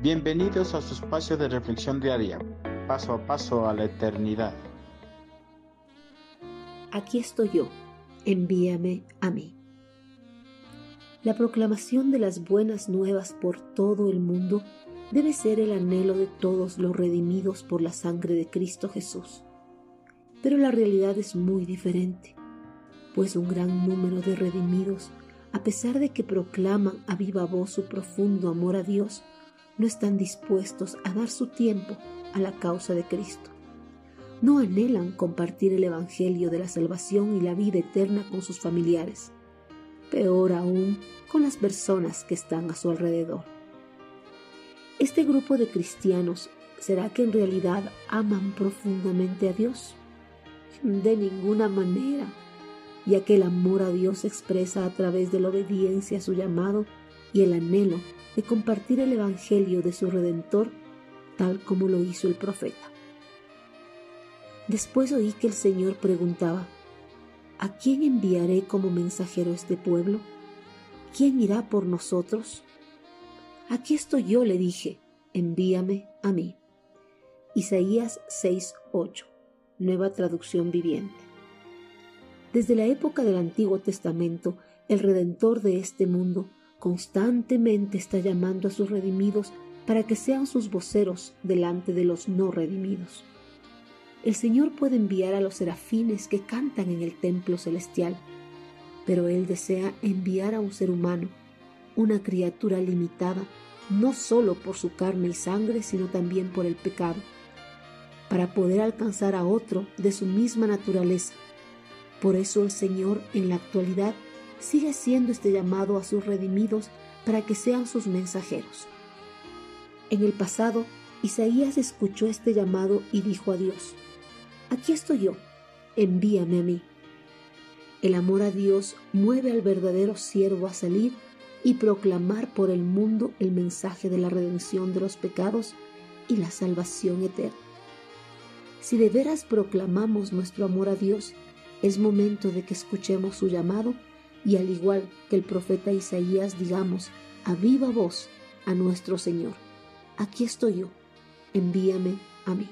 Bienvenidos a su espacio de reflexión diaria, paso a paso a la eternidad. Aquí estoy yo, envíame a mí. La proclamación de las buenas nuevas por todo el mundo debe ser el anhelo de todos los redimidos por la sangre de Cristo Jesús. Pero la realidad es muy diferente, pues un gran número de redimidos, a pesar de que proclaman a viva voz su profundo amor a Dios, no están dispuestos a dar su tiempo a la causa de Cristo. No anhelan compartir el Evangelio de la salvación y la vida eterna con sus familiares, peor aún con las personas que están a su alrededor. Este grupo de cristianos, ¿será que en realidad aman profundamente a Dios? De ninguna manera, ya que el amor a Dios se expresa a través de la obediencia a su llamado y el anhelo de compartir el Evangelio de su Redentor tal como lo hizo el profeta. Después oí que el Señor preguntaba, ¿A quién enviaré como mensajero este pueblo? ¿Quién irá por nosotros? Aquí estoy yo, le dije, envíame a mí. Isaías 6:8, nueva traducción viviente. Desde la época del Antiguo Testamento, el Redentor de este mundo constantemente está llamando a sus redimidos para que sean sus voceros delante de los no redimidos. El Señor puede enviar a los serafines que cantan en el templo celestial, pero Él desea enviar a un ser humano, una criatura limitada, no solo por su carne y sangre, sino también por el pecado, para poder alcanzar a otro de su misma naturaleza. Por eso el Señor en la actualidad sigue haciendo este llamado a sus redimidos para que sean sus mensajeros. En el pasado, Isaías escuchó este llamado y dijo a Dios, Aquí estoy yo, envíame a mí. El amor a Dios mueve al verdadero siervo a salir y proclamar por el mundo el mensaje de la redención de los pecados y la salvación eterna. Si de veras proclamamos nuestro amor a Dios, es momento de que escuchemos su llamado y al igual que el profeta Isaías digamos a viva voz a nuestro Señor, aquí estoy yo, envíame a mí.